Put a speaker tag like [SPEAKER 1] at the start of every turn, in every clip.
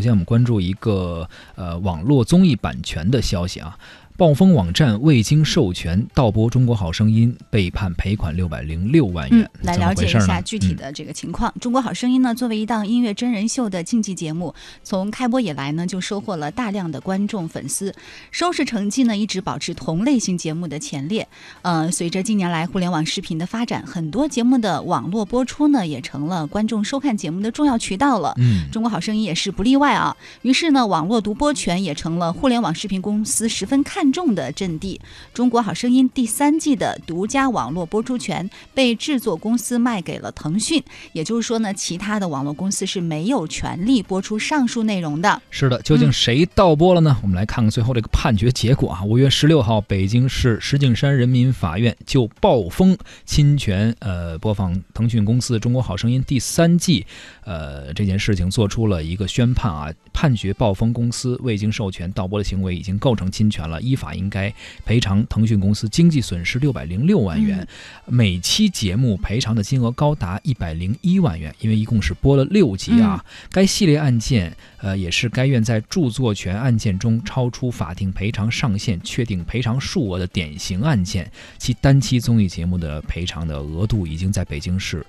[SPEAKER 1] 首先，我们关注一个呃网络综艺版权的消息啊。暴风网站未经授权盗播《中国好声音》，被判赔款六百零六万元。
[SPEAKER 2] 来了解一下具体
[SPEAKER 1] 嗯
[SPEAKER 2] 的这个情况。中国好声音》呢，作为一档音乐真人秀的竞技节目，从开播以来呢，就收获了大量的观众粉丝，收视成绩呢一直保持同类型节目的前列。呃，随着近年来互联网视频的发展，很多节目的网络播出呢，也成了观众收看节目的重要渠道了。
[SPEAKER 1] 嗯，
[SPEAKER 2] 中国好声音也是不例外啊。于是呢，网络独播权也成了互联网视频公司十分看重的阵地。中国好声音第三季的独家网络播出权被制作公司卖给了腾讯，也就是说呢，其他的网络公司是没有权利播出上述内容的。
[SPEAKER 1] 是的，究竟谁盗播了呢？我们来看看最后这个判决结果啊。五月十六号，北京市石景山人民法院就暴风侵权呃播放腾讯公司《中国好声音》第三季呃这件事情做出了一个宣判啊，判决暴风公司未经授权盗播的行为已经构成侵权了，依法应该赔偿腾讯公司经济损失六百零六万元，每期节目赔偿的金额高达一百零一万元，因为一共是播了六集啊。该系列案件，呃，也是该院在著作权案件中超出法定赔偿上限、确定赔偿数额的典型案件。其单期综艺节目的赔偿的额度已经在北京市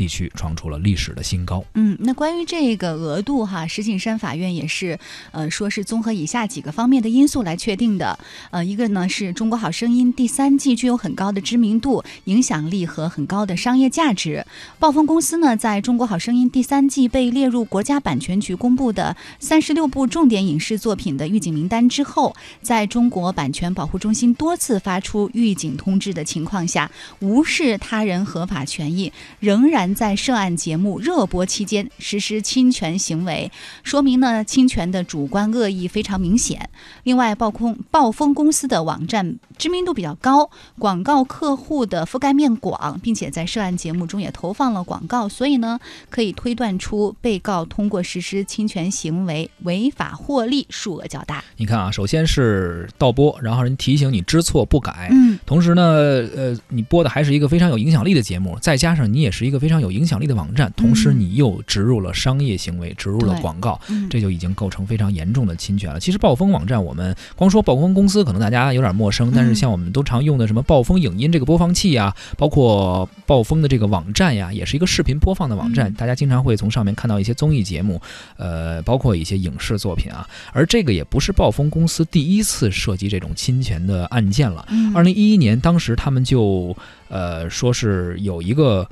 [SPEAKER 1] 地区创出了历史的新高。
[SPEAKER 2] 嗯，那关于这个额度哈，石景山法院也是，呃，说是综合以下几个方面的因素来确定的。呃，一个呢是中国好声音第三季具有很高的知名度、影响力和很高的商业价值。暴风公司呢，在中国好声音第三季被列入国家版权局公布的三十六部重点影视作品的预警名单之后，在中国版权保护中心多次发出预警通知的情况下，无视他人合法权益，仍然在涉案节目热播期间实施侵权行为，说明呢侵权的主观恶意非常明显。另外，暴空暴风公司的网站知名度比较高，广告客户的覆盖面广，并且在涉案节目中也投放了广告，所以呢可以推断出被告通过实施侵权行为违法获利数额较大。
[SPEAKER 1] 你看啊，首先是盗播，然后人提醒你知错不改，
[SPEAKER 2] 嗯，
[SPEAKER 1] 同时呢，呃，你播的还是一个非常有影响力的节目，再加上你也是一个非常有影响力的网站，同时你又植入了商业行为，植入了广告，
[SPEAKER 2] 嗯
[SPEAKER 1] 这就已经构成非常严重的侵权了。其实暴风网站，我们光说暴风公司，可能大家有点陌生，但是
[SPEAKER 2] 嗯
[SPEAKER 1] 像我们都常用的什么暴风影音这个播放器呀，包括暴风的这个网站呀，也是一个视频播放的网站，
[SPEAKER 2] 嗯
[SPEAKER 1] 大家经常会从上面看到一些综艺节目，呃，包括一些影视作品啊。而这个也不是暴风公司第一次涉及这种侵权的案件了。
[SPEAKER 2] 嗯
[SPEAKER 1] 二零一一年，当时他们就呃说是有一个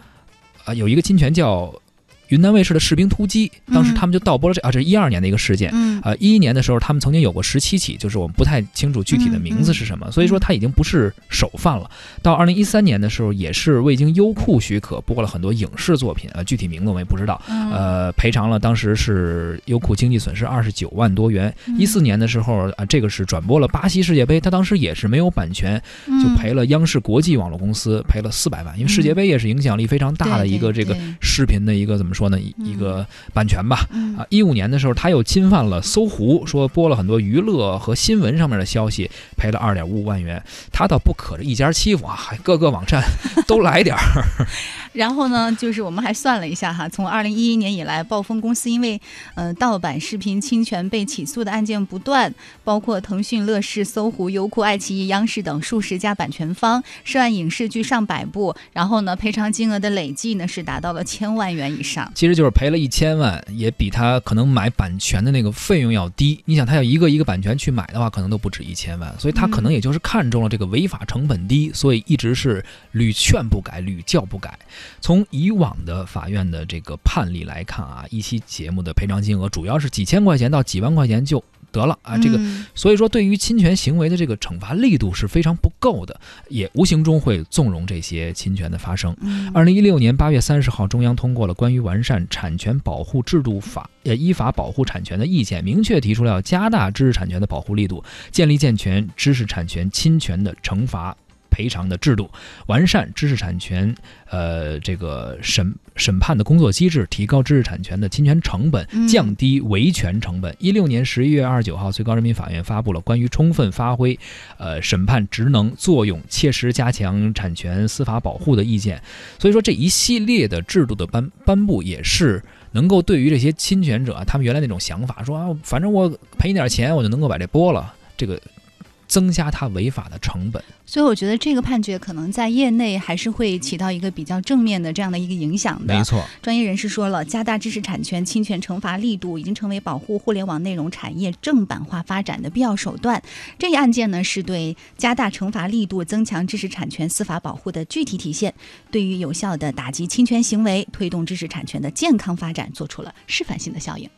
[SPEAKER 1] 啊、有一个侵权叫云南卫视的《士兵突击》，当时他们就盗播了这啊，这是一二年的一个事件。
[SPEAKER 2] 嗯。
[SPEAKER 1] 呃，一一年的时候，他们曾经有过十七起，就是我们不太清楚具体的名字是什么，所以说他已经不是首犯了。到二零一三年的时候，也是未经优酷许可播了很多影视作品，啊，具体名字我们也不知道。
[SPEAKER 2] 嗯。
[SPEAKER 1] 呃，赔偿了当时是优酷经济损失二十九万多元。
[SPEAKER 2] 嗯。
[SPEAKER 1] 一四年的时候啊，这个是转播了巴西世界杯，他当时也是没有版权，就
[SPEAKER 2] 嗯
[SPEAKER 1] 赔了央视国际网络公司赔了四百万，因为世界杯也是影响力非常大的一个这个视频的一个怎么说呢，一一个版权吧。
[SPEAKER 2] 嗯
[SPEAKER 1] 啊，一五年的时候，他又侵犯了搜狐，说播了很多娱乐和新闻上面的消息，赔了二点五万元。他倒不可着一家欺负啊，还各个网站 都来点儿。
[SPEAKER 2] 然后呢，就是我们还算了一下哈，从二零一一年以来，暴风公司因为呃盗版视频侵权被起诉的案件不断，包括腾讯、乐视、搜狐、优酷、爱奇艺、央视等数十家版权方，涉案影视剧上百部，然后呢，赔偿金额的累计呢是达到了千万元以上。
[SPEAKER 1] 其实就是赔了一千万，也比他可能买版权的那个费用要低。你想，他要一个一个版权去买的话，可能都不止一千万，所以他可能也就是看中了这个违法成本低，所以一直是屡劝不改，屡教不改。从以往的法院的这个判例来看啊，一期节目的赔偿金额主要是几千块钱到几万块钱就得了啊，这个。
[SPEAKER 2] 嗯
[SPEAKER 1] 所以说，对于侵权行为的这个惩罚力度是非常不够的，也无形中会纵容这些侵权的发生。
[SPEAKER 2] 嗯
[SPEAKER 1] 二零一六年八月三十号，中央通过了关于完善产权保护制度法，呃，依法保护产权的意见，明确提出了要加大知识产权的保护力度，建立健全知识产权侵权的惩罚。赔偿的制度，完善知识产权呃这个审审判的工作机制，提高知识产权的侵权成本，
[SPEAKER 2] 嗯
[SPEAKER 1] 降低维权成本。一六年十一月二十九号，最高人民法院发布了关于充分发挥呃审判职能作用、切实加强产权司法保护的意见。所以说，这一系列的制度的颁颁布也是能够对于这些侵权者，他们原来那种想法，说啊，反正我赔你点钱，我就能够把这播了，这个增加他违法的成本。
[SPEAKER 2] 所以我觉得这个判决可能在业内还是会起到一个比较正面的这样的一个影响的。
[SPEAKER 1] 没错，
[SPEAKER 2] 专业人士说了，加大知识产权侵权惩罚力度已经成为保护互联网内容产业正版化发展的必要手段。这一案件呢，是对加大惩罚力度、增强知识产权司法保护的具体体现，对于有效的打击侵权行为、推动知识产权的健康发展做出了示范性的效应。